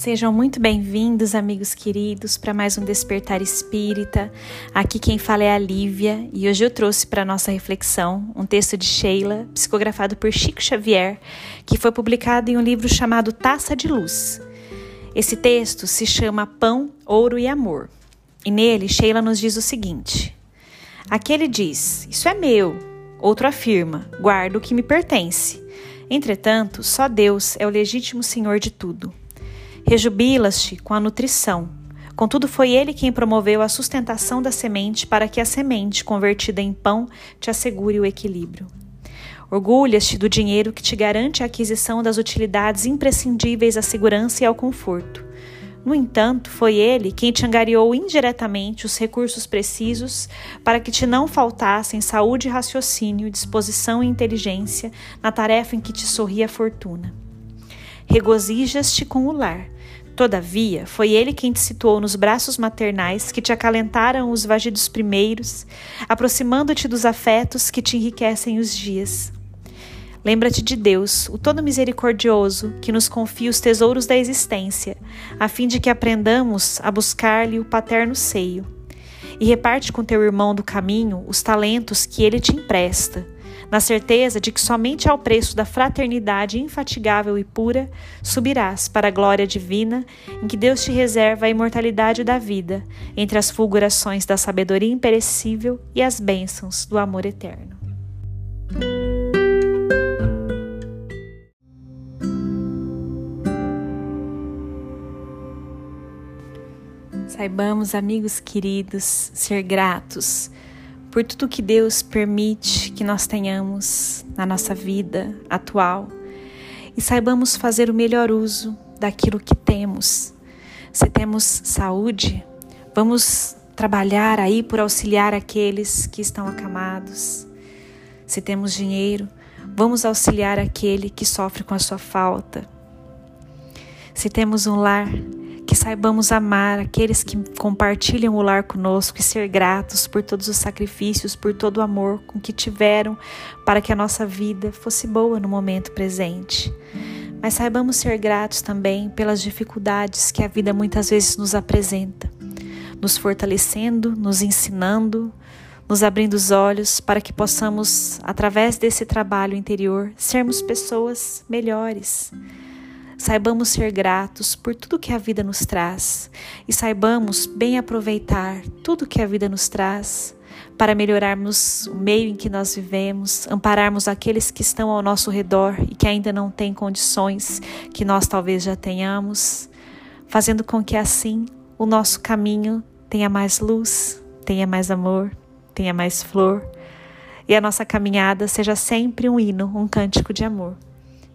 Sejam muito bem-vindos, amigos queridos, para mais um Despertar Espírita. Aqui quem fala é a Lívia e hoje eu trouxe para nossa reflexão um texto de Sheila, psicografado por Chico Xavier, que foi publicado em um livro chamado Taça de Luz. Esse texto se chama Pão, Ouro e Amor. E nele, Sheila nos diz o seguinte: Aquele diz: Isso é meu. Outro afirma: Guardo o que me pertence. Entretanto, só Deus é o legítimo senhor de tudo. Rejubilas-te com a nutrição. Contudo, foi ele quem promoveu a sustentação da semente para que a semente, convertida em pão, te assegure o equilíbrio. Orgulhas-te do dinheiro que te garante a aquisição das utilidades imprescindíveis à segurança e ao conforto. No entanto, foi ele quem te angariou indiretamente os recursos precisos para que te não faltassem saúde e raciocínio, disposição e inteligência na tarefa em que te sorria a fortuna regozijas-te com o lar. Todavia, foi ele quem te situou nos braços maternais que te acalentaram os vagidos primeiros, aproximando-te dos afetos que te enriquecem os dias. Lembra-te de Deus, o Todo Misericordioso, que nos confia os tesouros da existência, a fim de que aprendamos a buscar-lhe o paterno seio. E reparte com teu irmão do caminho os talentos que ele te empresta na certeza de que somente ao preço da fraternidade infatigável e pura subirás para a glória divina em que Deus te reserva a imortalidade da vida, entre as fulgurações da sabedoria imperecível e as bênçãos do amor eterno. Saibamos, amigos queridos, ser gratos por tudo que Deus permite que nós tenhamos na nossa vida atual e saibamos fazer o melhor uso daquilo que temos. Se temos saúde, vamos trabalhar aí por auxiliar aqueles que estão acamados. Se temos dinheiro, vamos auxiliar aquele que sofre com a sua falta. Se temos um lar, que saibamos amar aqueles que compartilham o lar conosco e ser gratos por todos os sacrifícios, por todo o amor com que tiveram para que a nossa vida fosse boa no momento presente. Mas saibamos ser gratos também pelas dificuldades que a vida muitas vezes nos apresenta, nos fortalecendo, nos ensinando, nos abrindo os olhos para que possamos, através desse trabalho interior, sermos pessoas melhores Saibamos ser gratos por tudo que a vida nos traz e saibamos bem aproveitar tudo que a vida nos traz para melhorarmos o meio em que nós vivemos, ampararmos aqueles que estão ao nosso redor e que ainda não têm condições que nós talvez já tenhamos, fazendo com que assim o nosso caminho tenha mais luz, tenha mais amor, tenha mais flor e a nossa caminhada seja sempre um hino, um cântico de amor.